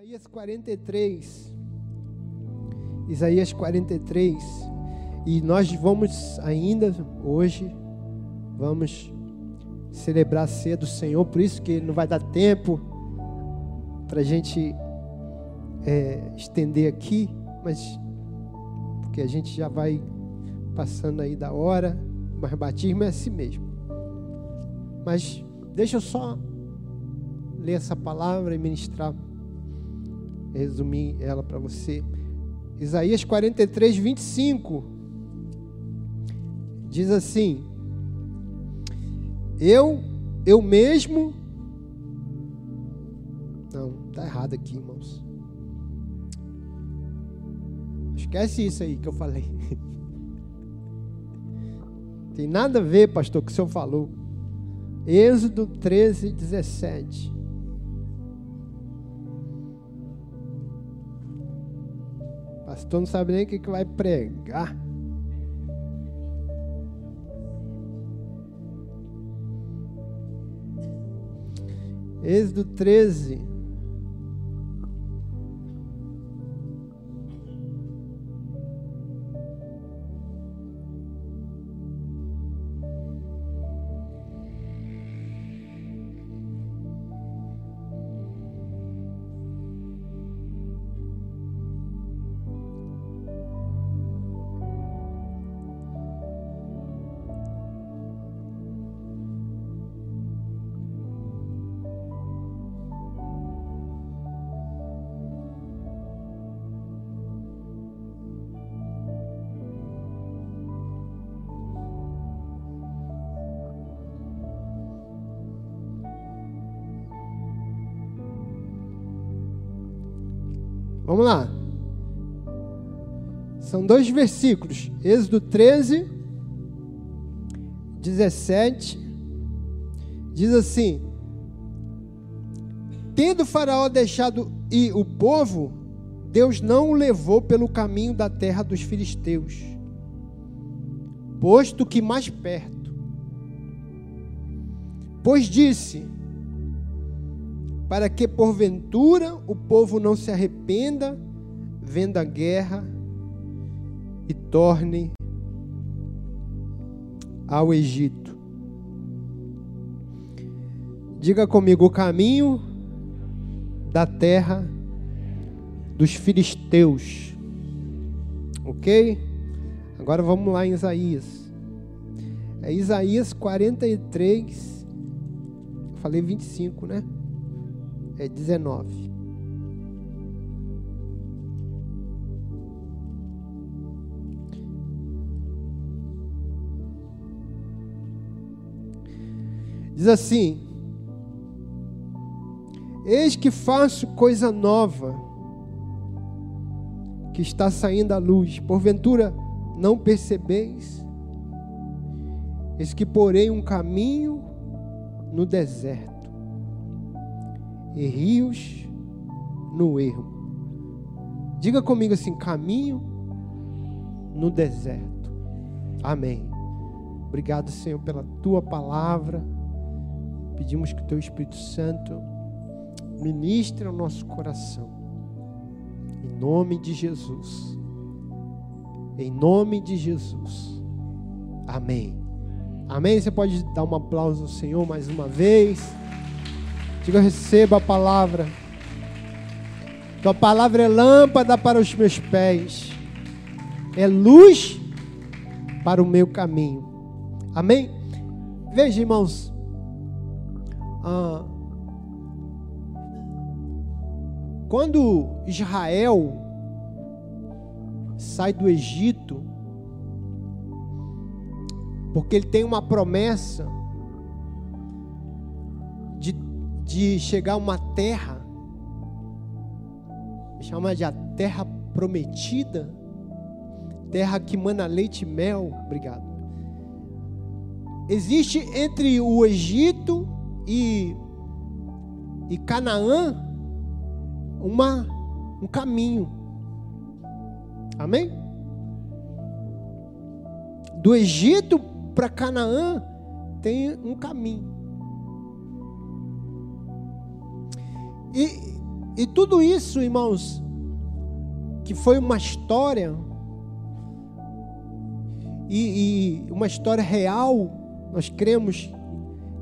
Isaías 43. Isaías 43. E nós vamos ainda hoje vamos celebrar a ceia do Senhor, por isso que não vai dar tempo para a gente é, estender aqui, mas porque a gente já vai passando aí da hora, mas batismo é assim mesmo. Mas deixa eu só ler essa palavra e ministrar resumir ela para você. Isaías 43, 25. Diz assim: Eu, eu mesmo. Não, tá errado aqui, irmãos. Esquece isso aí que eu falei. Tem nada a ver, pastor, com o que o senhor falou. Êxodo 13, 17. Pastor não sabe nem o que, que vai pregar. Êxodo 13, Vamos lá. São dois versículos. Êxodo 13, 17. Diz assim: Tendo Faraó deixado ir o povo, Deus não o levou pelo caminho da terra dos filisteus, posto que mais perto. Pois disse: para que porventura o povo não se arrependa, vendo a guerra e torne ao Egito. Diga comigo o caminho da terra dos filisteus. Ok? Agora vamos lá em Isaías. É Isaías 43. Falei 25, né? É 19. Diz assim: Eis que faço coisa nova, que está saindo à luz, porventura não percebeis? Eis que porei um caminho no deserto e rios no ermo. Diga comigo assim: caminho no deserto. Amém. Obrigado, Senhor, pela tua palavra. Pedimos que o teu Espírito Santo ministre ao nosso coração. Em nome de Jesus. Em nome de Jesus. Amém. Amém. Você pode dar um aplauso ao Senhor mais uma vez. Diga, receba a palavra. Tua palavra é lâmpada para os meus pés, é luz para o meu caminho. Amém? Veja, irmãos. Ah, quando Israel sai do Egito, porque ele tem uma promessa de chegar a uma terra, chama de a terra prometida, terra que mana leite e mel. Obrigado. Existe entre o Egito e, e Canaã uma, um caminho. Amém? Do Egito para Canaã tem um caminho. E E tudo isso, irmãos, que foi uma história, e, e uma história real, nós cremos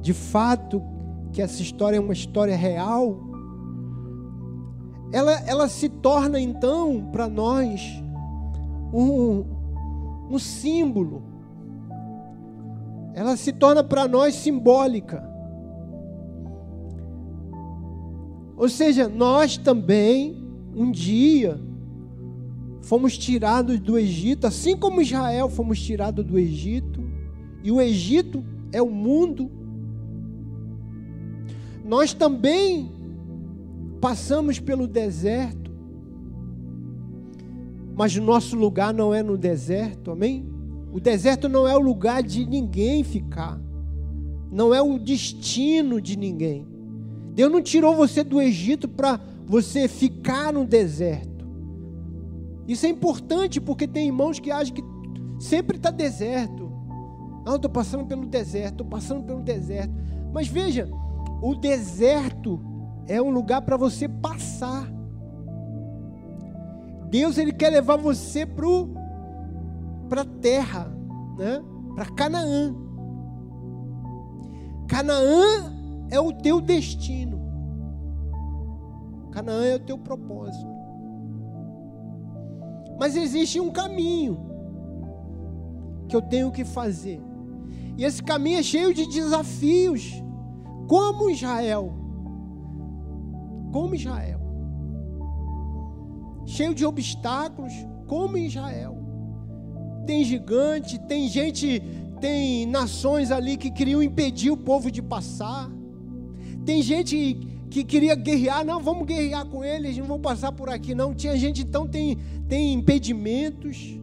de fato que essa história é uma história real, ela, ela se torna então para nós um, um símbolo, ela se torna para nós simbólica. Ou seja, nós também, um dia, fomos tirados do Egito, assim como Israel fomos tirados do Egito, e o Egito é o mundo. Nós também passamos pelo deserto, mas o nosso lugar não é no deserto, amém? O deserto não é o lugar de ninguém ficar, não é o destino de ninguém. Deus não tirou você do Egito para você ficar no deserto. Isso é importante porque tem irmãos que acham que sempre está deserto. Ah, estou passando pelo deserto, estou passando pelo deserto. Mas veja, o deserto é um lugar para você passar. Deus ele quer levar você para a terra, né? para Canaã. Canaã é o teu destino. Canaã é o teu propósito. Mas existe um caminho que eu tenho que fazer. E esse caminho é cheio de desafios, como Israel como Israel. Cheio de obstáculos, como Israel. Tem gigante, tem gente, tem nações ali que queriam impedir o povo de passar. Tem gente que queria guerrear, não, vamos guerrear com eles, não vão passar por aqui não. Tinha gente então tem tem impedimentos.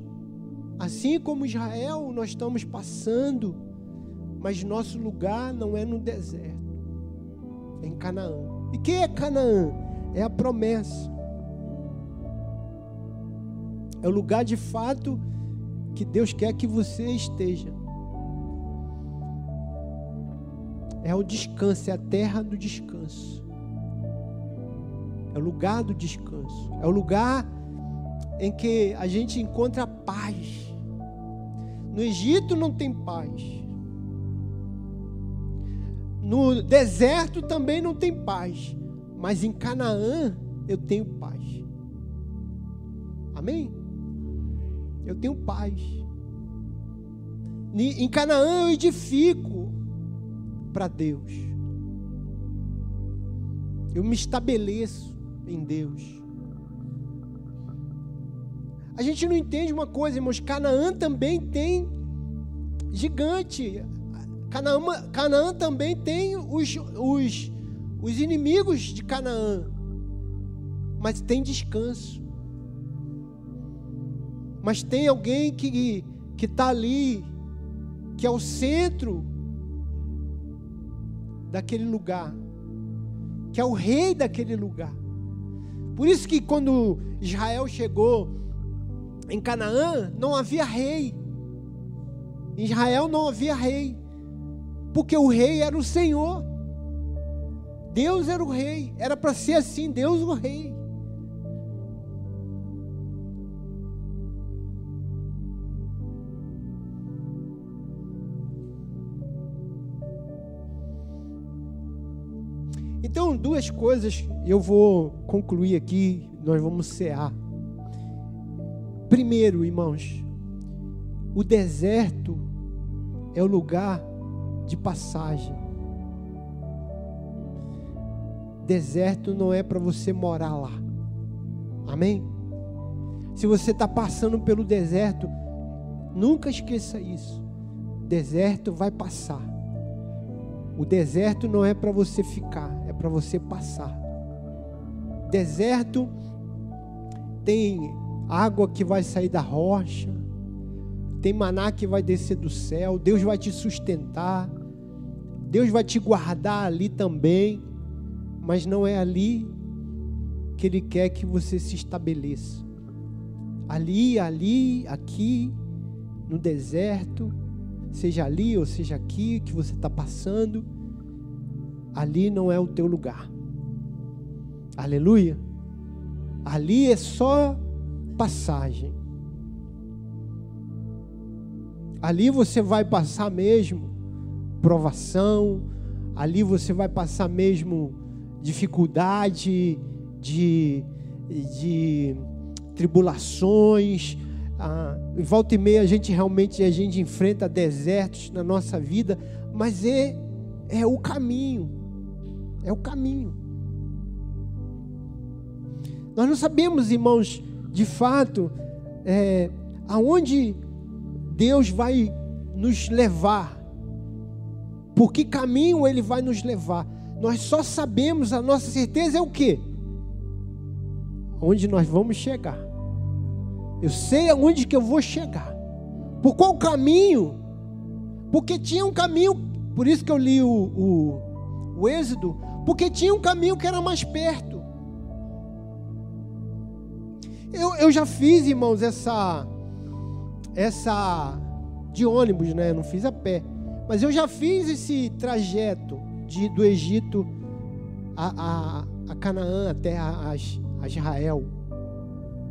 Assim como Israel, nós estamos passando, mas nosso lugar não é no deserto, é em Canaã. E quem é Canaã? É a promessa. É o lugar de fato que Deus quer que você esteja. É o descanso, é a terra do descanso. É o lugar do descanso. É o lugar em que a gente encontra paz. No Egito não tem paz. No deserto também não tem paz, mas em Canaã eu tenho paz. Amém? Eu tenho paz. Em Canaã eu edifico para Deus. Eu me estabeleço em Deus. A gente não entende uma coisa, irmãos. Canaã também tem gigante. Canaã, Canaã também tem os, os, os inimigos de Canaã, mas tem descanso. Mas tem alguém que está ali, que é o centro daquele lugar, que é o rei daquele lugar. Por isso que quando Israel chegou em Canaã, não havia rei. Em Israel não havia rei porque o rei era o Senhor. Deus era o rei, era para ser assim, Deus o rei. Então, duas coisas eu vou concluir aqui, nós vamos cear. Primeiro, irmãos, o deserto é o lugar de passagem. Deserto não é para você morar lá. Amém? Se você está passando pelo deserto, nunca esqueça isso. Deserto vai passar. O deserto não é para você ficar, para você passar. Deserto tem água que vai sair da rocha, tem maná que vai descer do céu, Deus vai te sustentar, Deus vai te guardar ali também, mas não é ali que Ele quer que você se estabeleça. Ali, ali, aqui, no deserto, seja ali ou seja aqui que você está passando, ali não é o teu lugar. Aleluia. Ali é só passagem. Ali você vai passar mesmo provação, ali você vai passar mesmo dificuldade, de, de tribulações. Ah, em volta e meia a gente realmente a gente enfrenta desertos na nossa vida, mas é, é o caminho. É o caminho. Nós não sabemos, irmãos, de fato, é, aonde Deus vai nos levar, por que caminho Ele vai nos levar. Nós só sabemos, a nossa certeza é o que? Onde nós vamos chegar. Eu sei aonde que eu vou chegar. Por qual caminho? Porque tinha um caminho, por isso que eu li o, o, o Êxodo, porque tinha um caminho que era mais perto. Eu, eu já fiz, irmãos, essa, essa de ônibus, né? Eu não fiz a pé. Mas eu já fiz esse trajeto de, do Egito a, a, a Canaã até a, a Israel.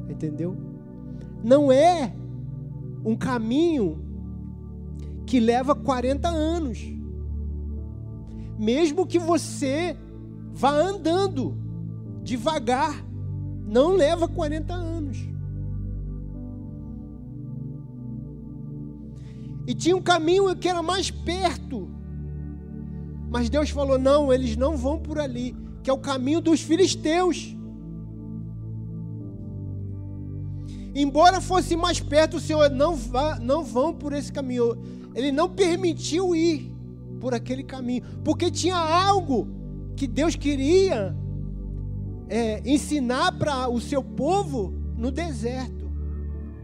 Entendeu? Não é um caminho que leva 40 anos. Mesmo que você vá andando devagar, não leva 40 anos. E tinha um caminho que era mais perto. Mas Deus falou: não, eles não vão por ali, que é o caminho dos filisteus. Embora fosse mais perto, o Senhor não, vá, não vão por esse caminho. Ele não permitiu ir por aquele caminho, porque tinha algo que Deus queria é, ensinar para o seu povo no deserto.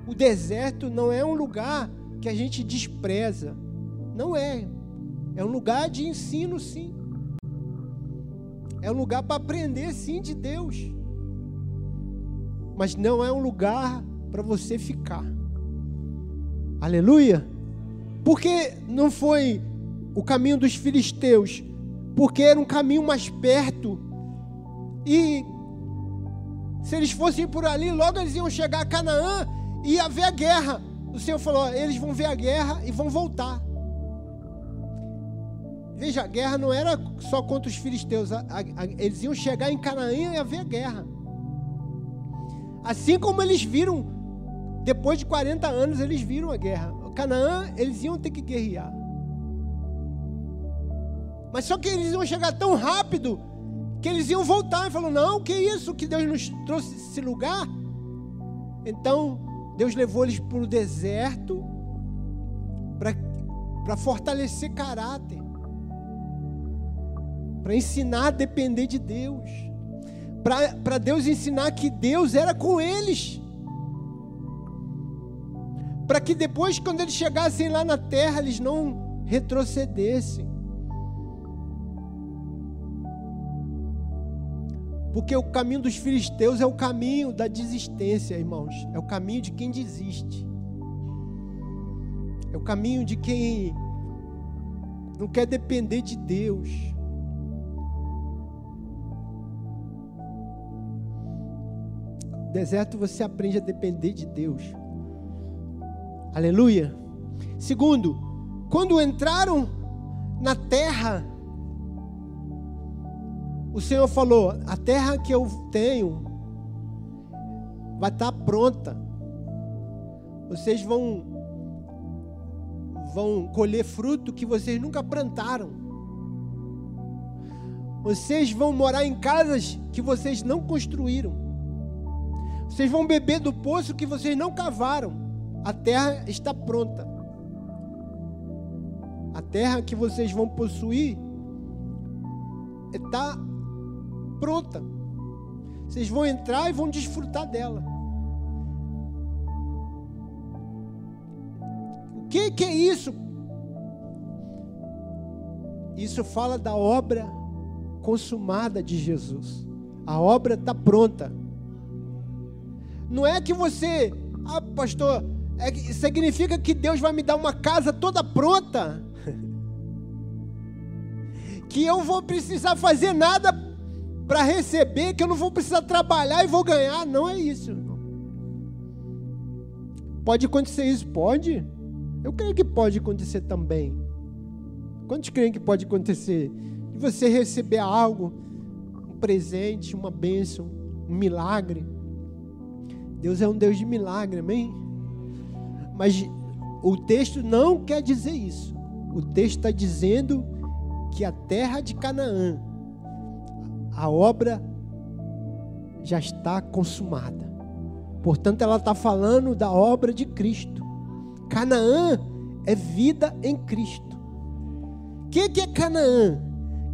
O deserto não é um lugar que a gente despreza. Não é. É um lugar de ensino, sim. É um lugar para aprender, sim, de Deus. Mas não é um lugar para você ficar. Aleluia. Porque não foi o caminho dos filisteus, porque era um caminho mais perto. E se eles fossem por ali, logo eles iam chegar a Canaã e ia haver a guerra. O Senhor falou: eles vão ver a guerra e vão voltar. Veja, a guerra não era só contra os filisteus, a, a, eles iam chegar em Canaã e haver a guerra. Assim como eles viram, depois de 40 anos, eles viram a guerra. Canaã, eles iam ter que guerrear. Mas só que eles iam chegar tão rápido que eles iam voltar e falou: Não, que isso que Deus nos trouxe esse lugar? Então Deus levou eles para o deserto para fortalecer caráter, para ensinar a depender de Deus, para Deus ensinar que Deus era com eles, para que depois, quando eles chegassem lá na terra, eles não retrocedessem. Porque o caminho dos filisteus é o caminho da desistência, irmãos. É o caminho de quem desiste. É o caminho de quem não quer depender de Deus. Deserto você aprende a depender de Deus. Aleluia. Segundo, quando entraram na terra o Senhor falou: a terra que eu tenho vai estar pronta. Vocês vão vão colher fruto que vocês nunca plantaram. Vocês vão morar em casas que vocês não construíram. Vocês vão beber do poço que vocês não cavaram. A terra está pronta. A terra que vocês vão possuir está pronta. Vocês vão entrar e vão desfrutar dela. O que, que é isso? Isso fala da obra consumada de Jesus. A obra está pronta. Não é que você, ah, pastor, é, significa que Deus vai me dar uma casa toda pronta. que eu vou precisar fazer nada para receber que eu não vou precisar trabalhar e vou ganhar. Não é isso. Pode acontecer isso? Pode. Eu creio que pode acontecer também. Quantos creem que pode acontecer? De você receber algo, um presente, uma bênção, um milagre. Deus é um Deus de milagre, amém? Mas o texto não quer dizer isso. O texto está dizendo que a terra de Canaã, a obra já está consumada. Portanto, ela está falando da obra de Cristo. Canaã é vida em Cristo. O que, que é Canaã?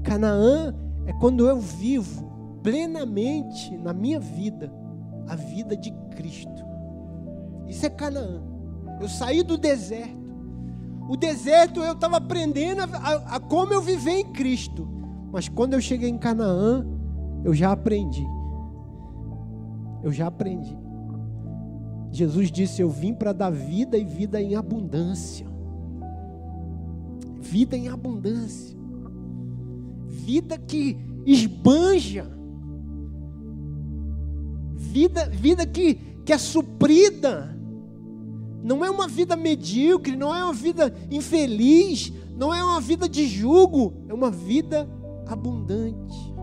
Canaã é quando eu vivo plenamente na minha vida a vida de Cristo. Isso é Canaã. Eu saí do deserto. O deserto eu estava aprendendo a, a, a como eu viver em Cristo. Mas quando eu cheguei em Canaã, eu já aprendi. Eu já aprendi. Jesus disse: Eu vim para dar vida e vida em abundância. Vida em abundância. Vida que esbanja. Vida, vida que, que é suprida. Não é uma vida medíocre, não é uma vida infeliz, não é uma vida de jugo, é uma vida abundante.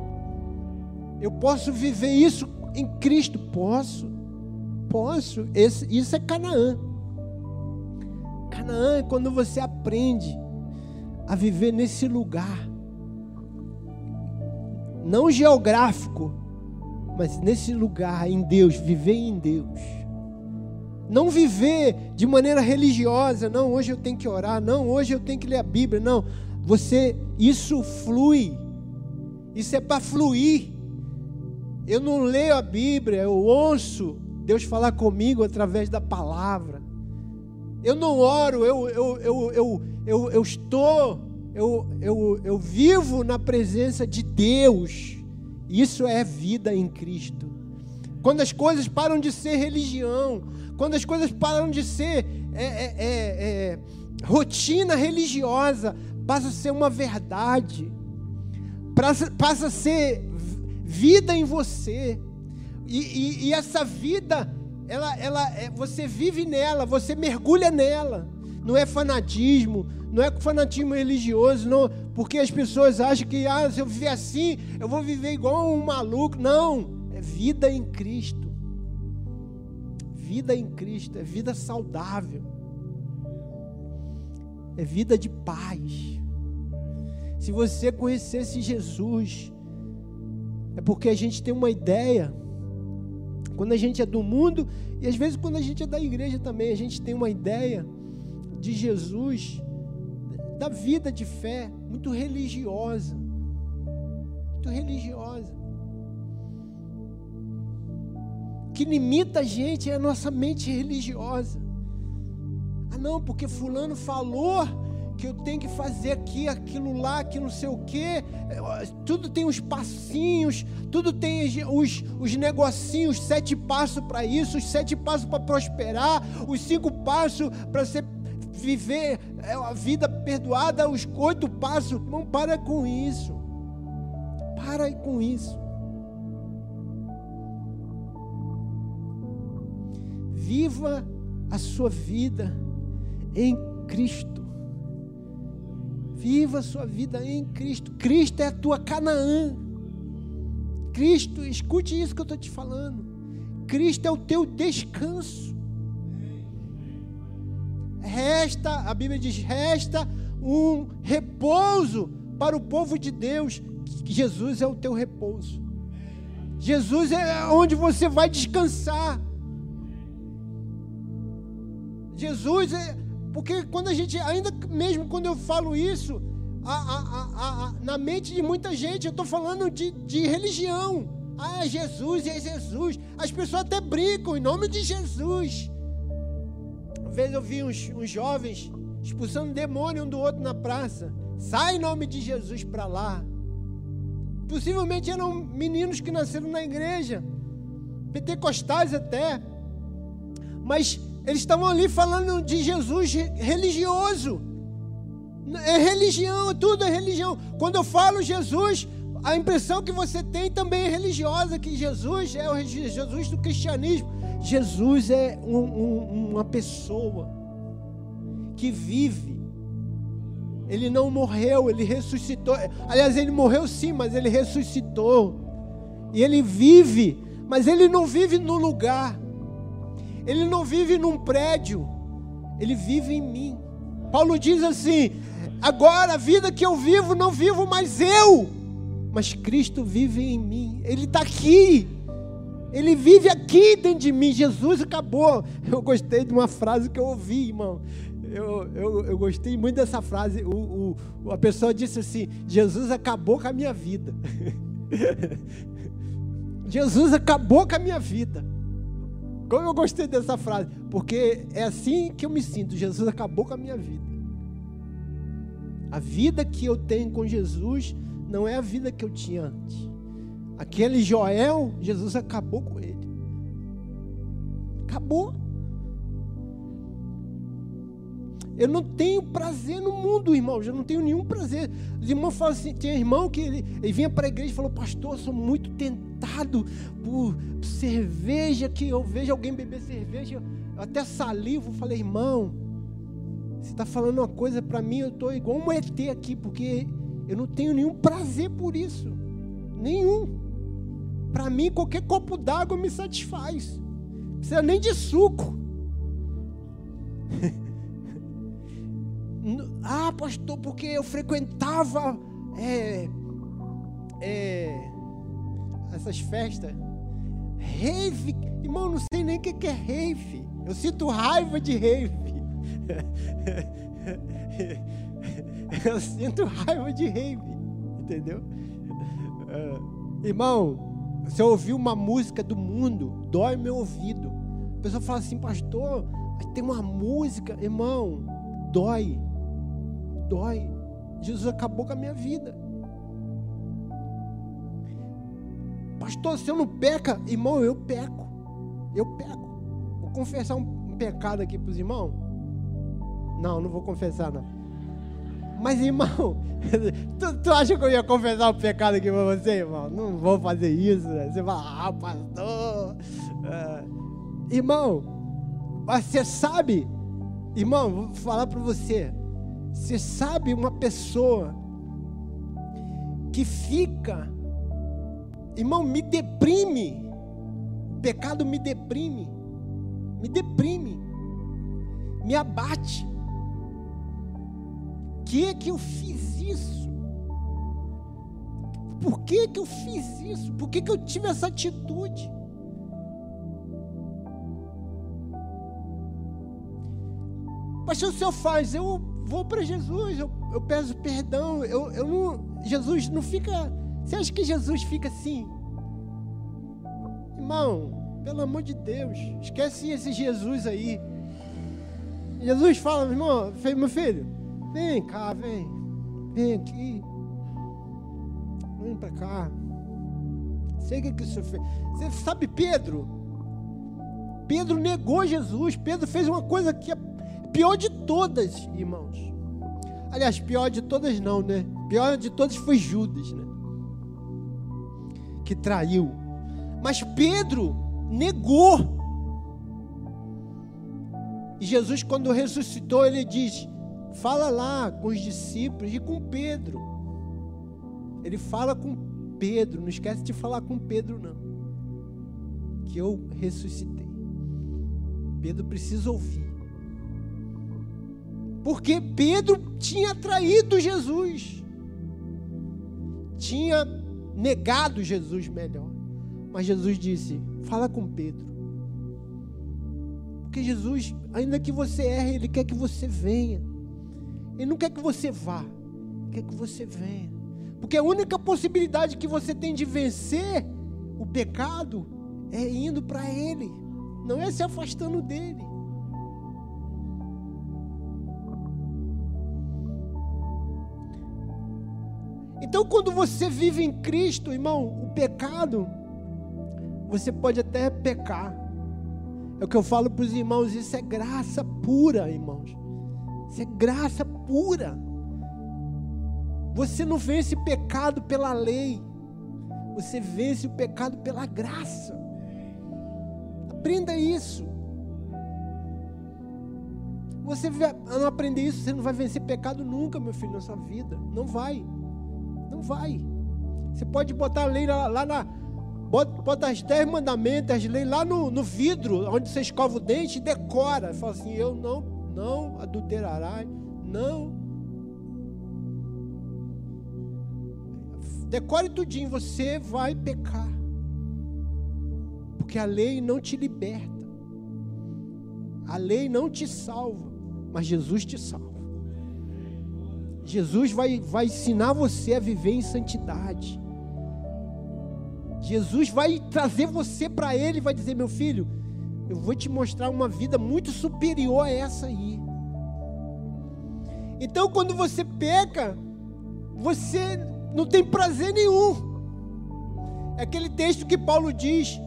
Eu posso viver isso em Cristo? Posso posso. Esse, isso é Canaã. Canaã é quando você aprende a viver nesse lugar. Não geográfico, mas nesse lugar em Deus, viver em Deus. Não viver de maneira religiosa, não, hoje eu tenho que orar, não, hoje eu tenho que ler a Bíblia, não. Você, isso flui. Isso é para fluir. Eu não leio a Bíblia, eu ouço Deus falar comigo através da palavra. Eu não oro, eu, eu, eu, eu, eu, eu estou, eu, eu, eu vivo na presença de Deus. Isso é vida em Cristo. Quando as coisas param de ser religião, quando as coisas param de ser é, é, é, é rotina religiosa, passa a ser uma verdade, passa, passa a ser vida em você. E, e, e essa vida, ela, ela, é, você vive nela, você mergulha nela. Não é fanatismo, não é fanatismo religioso, não, porque as pessoas acham que ah, se eu viver assim, eu vou viver igual um maluco. Não, é vida em Cristo. Vida em Cristo, é vida saudável. É vida de paz. Se você conhecesse Jesus, é porque a gente tem uma ideia quando a gente é do mundo, e às vezes quando a gente é da igreja também, a gente tem uma ideia de Jesus, da vida de fé, muito religiosa. Muito religiosa. O que limita a gente é a nossa mente religiosa. Ah, não, porque Fulano falou que eu tenho que fazer aqui, aquilo lá, que não sei o quê. Tudo tem os passinhos, tudo tem os, os negocinhos, sete passos para isso, os sete passos para prosperar, os cinco passos para ser viver é, a vida perdoada, os oito passos. Não para com isso. Para com isso. Viva a sua vida em Cristo. Viva a sua vida em Cristo. Cristo é a tua Canaã. Cristo, escute isso que eu estou te falando. Cristo é o teu descanso. Resta, a Bíblia diz: resta um repouso para o povo de Deus. Jesus é o teu repouso. Jesus é onde você vai descansar. Jesus é, porque quando a gente, ainda mesmo quando eu falo isso, a, a, a, na mente de muita gente, eu estou falando de, de religião. Ah, é Jesus, é Jesus. As pessoas até brincam em nome de Jesus. Uma vez eu vi uns, uns jovens expulsando demônio um do outro na praça. Sai em nome de Jesus para lá. Possivelmente eram meninos que nasceram na igreja, pentecostais até. Mas eles estavam ali falando de Jesus religioso. É religião, tudo é religião. Quando eu falo Jesus, A impressão que você tem também é religiosa, que Jesus é o Jesus do cristianismo. Jesus é um, um, uma pessoa que vive. Ele não morreu, ele ressuscitou. Aliás, ele morreu sim, mas ele ressuscitou. E ele vive, mas ele não vive no lugar. Ele não vive num prédio. Ele vive em mim. Paulo diz assim: agora a vida que eu vivo, não vivo mais eu, mas Cristo vive em mim. Ele está aqui. Ele vive aqui dentro de mim. Jesus acabou. Eu gostei de uma frase que eu ouvi, irmão. Eu, eu, eu gostei muito dessa frase. O, o, a pessoa disse assim: Jesus acabou com a minha vida. Jesus acabou com a minha vida. Como eu gostei dessa frase, porque é assim que eu me sinto. Jesus acabou com a minha vida. A vida que eu tenho com Jesus não é a vida que eu tinha antes. Aquele Joel, Jesus acabou com ele. Acabou. Eu não tenho prazer no mundo, irmão. Eu não tenho nenhum prazer. Os irmãos falam assim: tinha irmão que ele, ele vinha para a igreja e falou: Pastor, eu sou muito tentado por cerveja. Que eu vejo alguém beber cerveja, eu até salivo. Falei: Irmão, você está falando uma coisa para mim, eu estou igual um ET aqui, porque eu não tenho nenhum prazer por isso. Nenhum. Para mim, qualquer copo d'água me satisfaz. Não precisa nem de suco. ah, pastor, porque eu frequentava é, é, essas festas. Rave, irmão, não sei nem o que é rave. Eu sinto raiva de rave. eu sinto raiva de rave, entendeu? Uh, irmão, se eu ouvir uma música do mundo, dói meu ouvido. A pessoa fala assim, pastor, tem uma música, irmão, dói. Dói. Jesus acabou com a minha vida. Pastor, se eu não peca, irmão, eu peco. Eu peco. Vou confessar um pecado aqui para os irmãos? Não, não vou confessar, não. Mas, irmão, tu, tu, acha que eu ia confessar o pecado aqui para você, irmão? Não vou fazer isso. Né? Você fala, ah, pastor. É. Irmão, você sabe, irmão, vou falar para você. Você sabe uma pessoa que fica, irmão, me deprime. O pecado me deprime. Me deprime. Me abate que que eu fiz isso? Por que que eu fiz isso? Por que que eu tive essa atitude? Pastor, o senhor faz, eu vou para Jesus, eu, eu peço perdão, eu, eu não, Jesus não fica, você acha que Jesus fica assim? Irmão, pelo amor de Deus, esquece esse Jesus aí. Jesus fala, irmão, meu filho, Vem cá, vem. Vem aqui. Vem para cá. Sei o que, o senhor fez. Você sabe, Pedro? Pedro negou Jesus. Pedro fez uma coisa que é pior de todas, irmãos. Aliás, pior de todas não, né? Pior de todas foi Judas, né? Que traiu. Mas Pedro negou. E Jesus, quando ressuscitou, ele diz: Fala lá com os discípulos e com Pedro. Ele fala com Pedro, não esquece de falar com Pedro, não. Que eu ressuscitei. Pedro precisa ouvir. Porque Pedro tinha traído Jesus. Tinha negado Jesus melhor. Mas Jesus disse: Fala com Pedro. Porque Jesus, ainda que você erre, Ele quer que você venha. Ele não quer que você vá, quer que você venha. Porque a única possibilidade que você tem de vencer o pecado é indo para Ele, não é se afastando dele. Então, quando você vive em Cristo, irmão, o pecado, você pode até pecar. É o que eu falo para os irmãos, isso é graça pura, irmãos. Isso é graça pura. Você não vence pecado pela lei. Você vence o pecado pela graça. Aprenda isso. Você não aprender isso, você não vai vencer pecado nunca, meu filho, na sua vida. Não vai. Não vai. Você pode botar a lei lá, lá na. Bota, bota as dez mandamentos, as leis lá no, no vidro, onde você escova o dente e decora. Fala assim: eu não, não adulterarás, não. Decore tudinho, você vai pecar. Porque a lei não te liberta. A lei não te salva mas Jesus te salva. Jesus vai, vai ensinar você a viver em santidade. Jesus vai trazer você para Ele vai dizer: Meu filho, eu vou te mostrar uma vida muito superior a essa aí. Então, quando você peca, você não tem prazer nenhum. É aquele texto que Paulo diz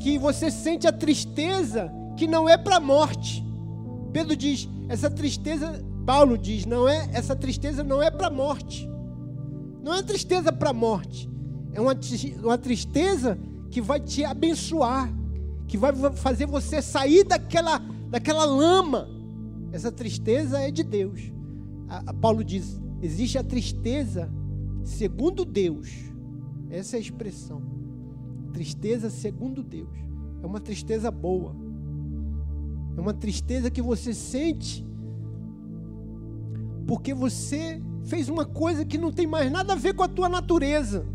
que você sente a tristeza que não é para a morte. Pedro diz: essa tristeza, Paulo diz, não é, essa tristeza não é para a morte. Não é tristeza para a morte. É uma, uma tristeza que vai te abençoar, que vai fazer você sair daquela, daquela lama. Essa tristeza é de Deus. A, a Paulo diz: existe a tristeza segundo Deus. Essa é a expressão. Tristeza segundo Deus. É uma tristeza boa é uma tristeza que você sente porque você fez uma coisa que não tem mais nada a ver com a tua natureza.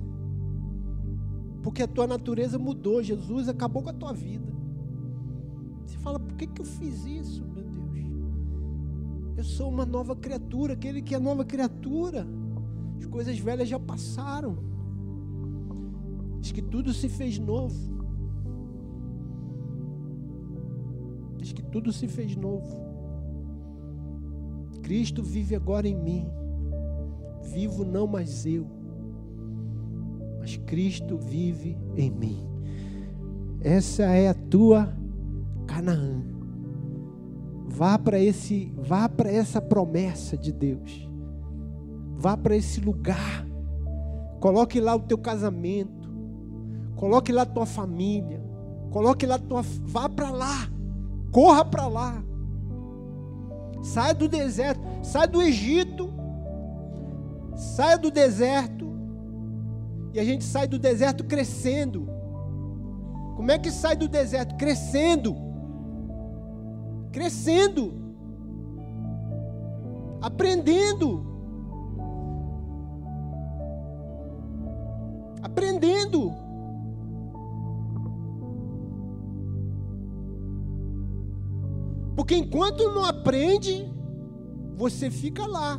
Porque a tua natureza mudou, Jesus acabou com a tua vida. Você fala, por que, que eu fiz isso, meu Deus? Eu sou uma nova criatura, aquele que é nova criatura. As coisas velhas já passaram. Diz que tudo se fez novo. diz que tudo se fez novo. Cristo vive agora em mim. Vivo não mais eu, mas Cristo vive em mim. Essa é a tua Canaã. Vá para esse, vá para essa promessa de Deus. Vá para esse lugar. Coloque lá o teu casamento. Coloque lá a tua família. Coloque lá a tua, vá para lá. Corra para lá. Saia do deserto, saia do Egito. Saia do deserto. E a gente sai do deserto crescendo. Como é que sai do deserto? Crescendo. Crescendo. Aprendendo. Aprendendo. Porque enquanto não aprende, você fica lá.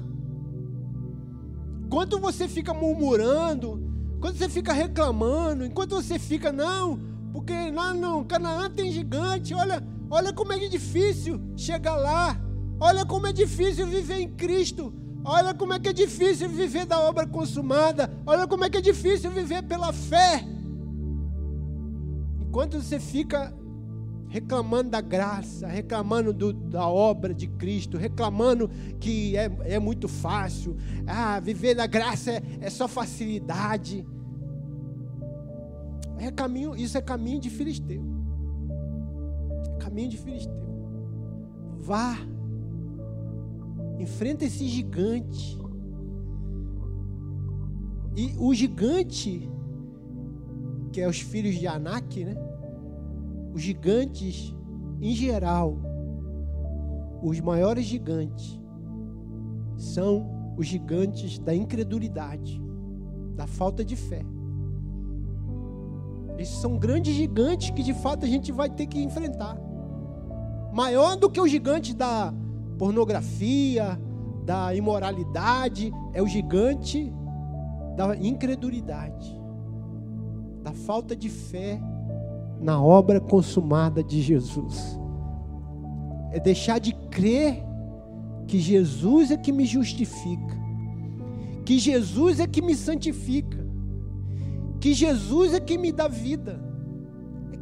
Enquanto você fica murmurando, enquanto você fica reclamando, enquanto você fica, não, porque lá não, Canaã tem gigante, olha, olha como é difícil chegar lá, olha como é difícil viver em Cristo, olha como é que é difícil viver da obra consumada, olha como é que é difícil viver pela fé. Enquanto você fica reclamando da graça, reclamando do, da obra de Cristo, reclamando que é, é muito fácil, ah, viver na graça é, é só facilidade. É caminho, isso é caminho de filisteu. É caminho de filisteu. Vá, enfrenta esse gigante. E o gigante, que é os filhos de Anak, né? Os gigantes, em geral, os maiores gigantes, são os gigantes da incredulidade, da falta de fé. Esses são grandes gigantes que de fato a gente vai ter que enfrentar. Maior do que o gigante da pornografia, da imoralidade, é o gigante da incredulidade, da falta de fé na obra consumada de Jesus. É deixar de crer que Jesus é que me justifica, que Jesus é que me santifica, que Jesus é que me dá vida,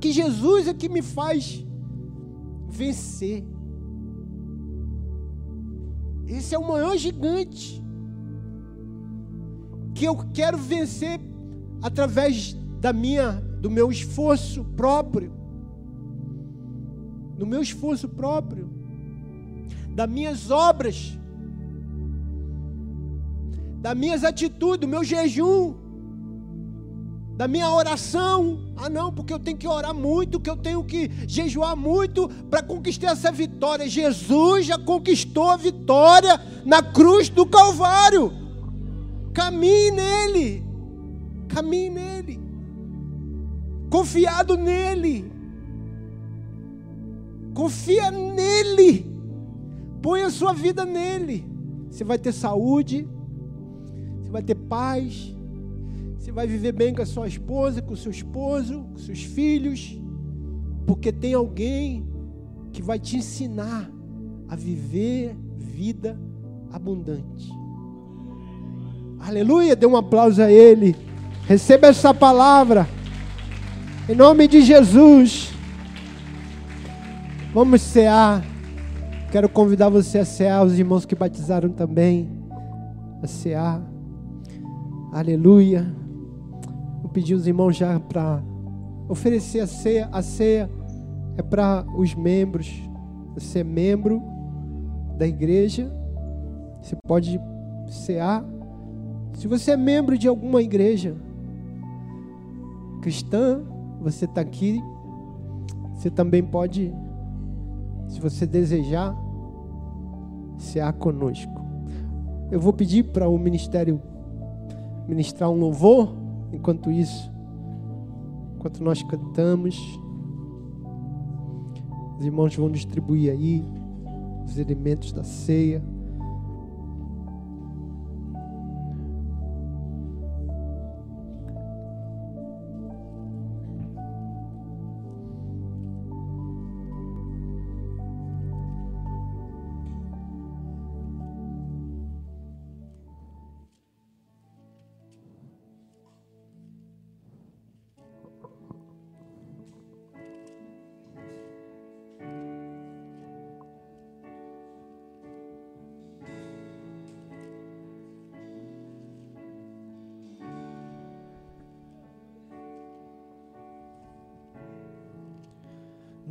que Jesus é que me faz vencer. Esse é o maior gigante que eu quero vencer através da minha, do meu esforço próprio, do meu esforço próprio, das minhas obras, das minhas atitudes, do meu jejum, da minha oração. Ah, não, porque eu tenho que orar muito, que eu tenho que jejuar muito para conquistar essa vitória. Jesus já conquistou a vitória na cruz do Calvário. Caminhe nele, caminhe nele, confiado nele, confia nele, põe a sua vida nele. Você vai ter saúde, você vai ter paz, você vai viver bem com a sua esposa, com o seu esposo, com seus filhos, porque tem alguém que vai te ensinar a viver vida abundante. Aleluia, dê um aplauso a Ele. Receba essa palavra. Em nome de Jesus. Vamos cear. Quero convidar você a cear, os irmãos que batizaram também. A cear. Aleluia pedir os irmãos já para oferecer a ceia. A ceia é para os membros. Você é membro da igreja, você pode cear. Se você é membro de alguma igreja cristã, você está aqui, você também pode, se você desejar, cear conosco. Eu vou pedir para o ministério ministrar um louvor. Enquanto isso, enquanto nós cantamos, os irmãos vão distribuir aí os elementos da ceia.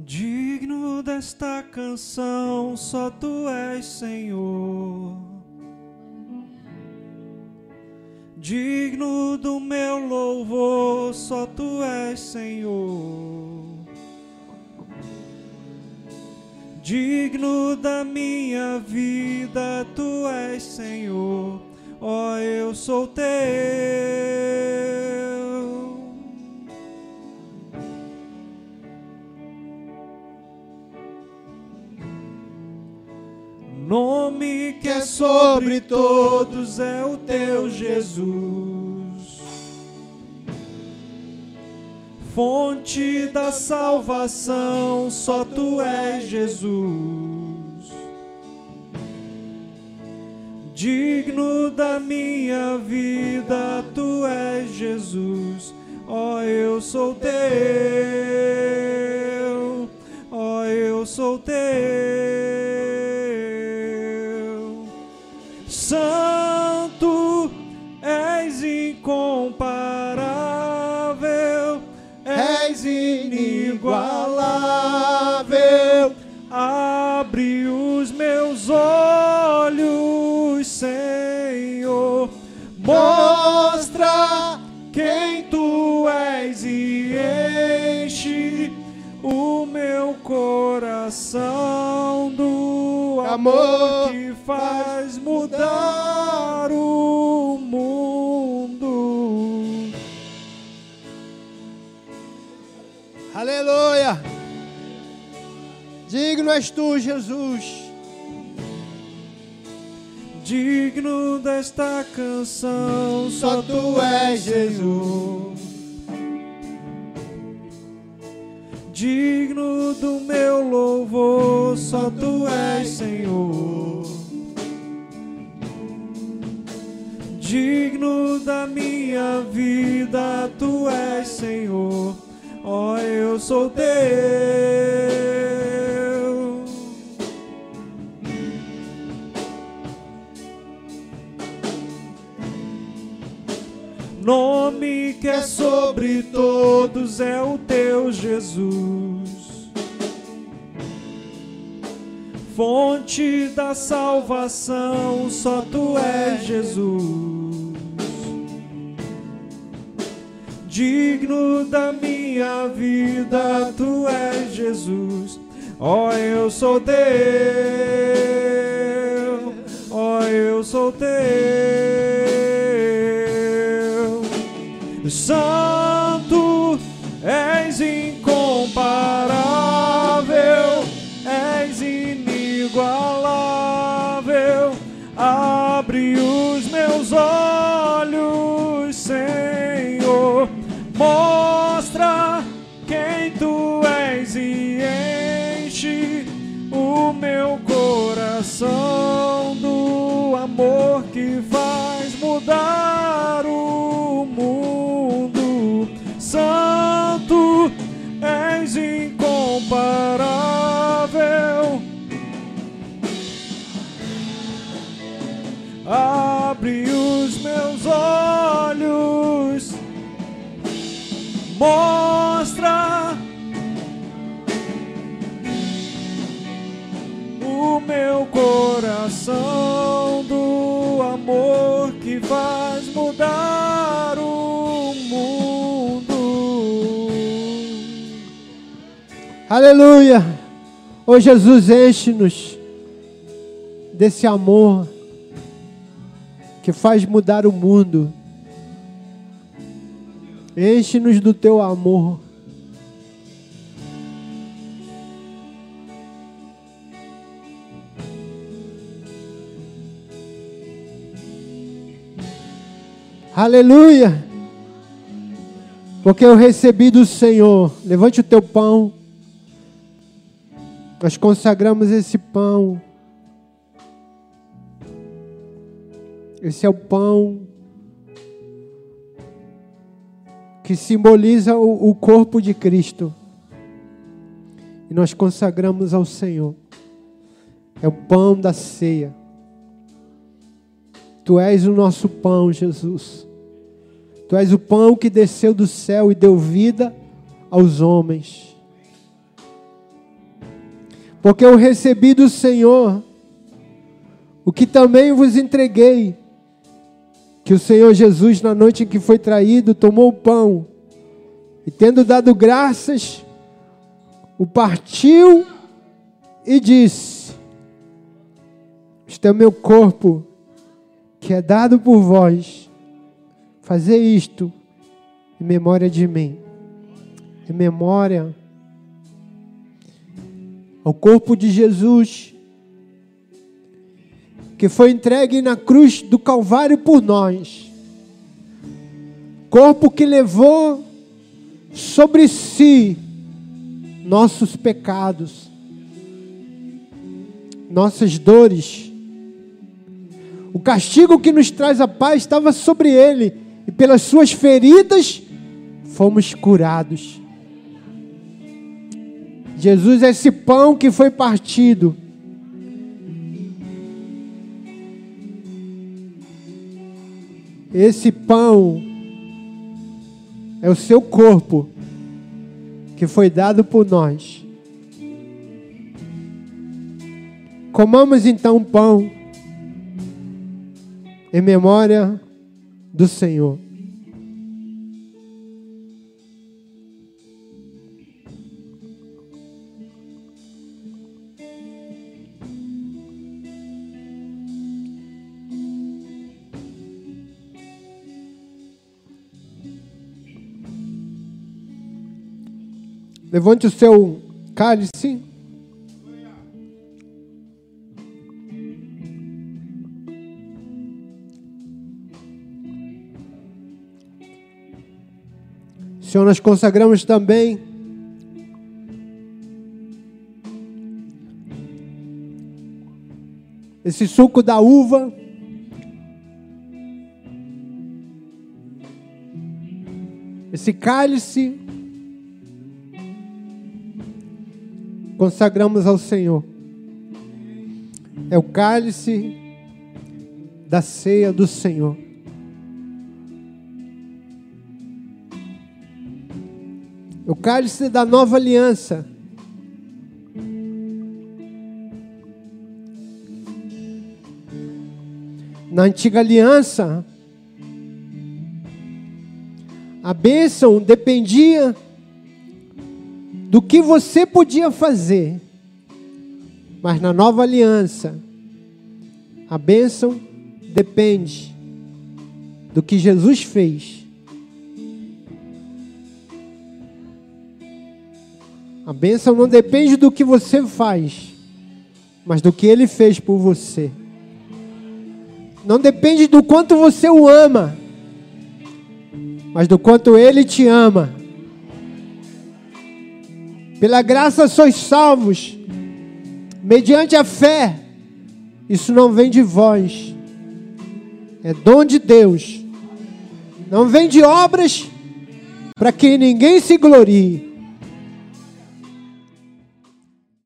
Digno desta canção, só tu és Senhor. Digno do meu louvor, só tu és Senhor. Digno da minha vida, tu és Senhor. Ó, oh, eu sou teu. Sobre todos é o teu Jesus. Fonte da salvação, só tu és Jesus. Digno da minha vida, tu és Jesus. Ó, oh, eu sou teu. Ó, oh, eu sou teu. Amor que faz mudar o mundo. Aleluia! Digno és tu, Jesus. Digno desta canção, só tu és Jesus. Digno do meu louvor, só tu és Senhor. digno da minha vida, tu és Senhor, ó, oh, eu sou teu. Nome que é sobre todos é o teu Jesus. Fonte da salvação, só tu és Jesus. Digno da minha vida, tu és Jesus. Ó, oh, eu sou teu, ó, oh, eu sou teu. Santo, Aleluia! Ô Jesus, enche-nos desse amor que faz mudar o mundo. Enche-nos do teu amor. Aleluia! Porque eu recebi do Senhor. Levante o teu pão. Nós consagramos esse pão. Esse é o pão que simboliza o, o corpo de Cristo. E nós consagramos ao Senhor. É o pão da ceia. Tu és o nosso pão, Jesus. Tu és o pão que desceu do céu e deu vida aos homens. Porque eu recebi do Senhor o que também vos entreguei. Que o Senhor Jesus, na noite em que foi traído, tomou o pão e, tendo dado graças, o partiu e disse: Este é o meu corpo que é dado por vós, fazer isto em memória de mim, em memória ao corpo de Jesus, que foi entregue na cruz do Calvário por nós, corpo que levou sobre si nossos pecados, nossas dores, o castigo que nos traz a paz estava sobre ele, e pelas suas feridas fomos curados. Jesus é esse pão que foi partido. Esse pão é o seu corpo que foi dado por nós. Comamos então o pão em memória do Senhor. Levante o seu cálice. Senhor, nós consagramos também esse suco da uva. Esse cálice. Consagramos ao Senhor. É o cálice da ceia do Senhor. O cálice da nova aliança. Na antiga aliança, a bênção dependia do que você podia fazer. Mas na nova aliança, a bênção depende do que Jesus fez. A bênção não depende do que você faz, mas do que ele fez por você. Não depende do quanto você o ama, mas do quanto ele te ama. Pela graça sois salvos, mediante a fé. Isso não vem de vós, é dom de Deus. Não vem de obras para que ninguém se glorie.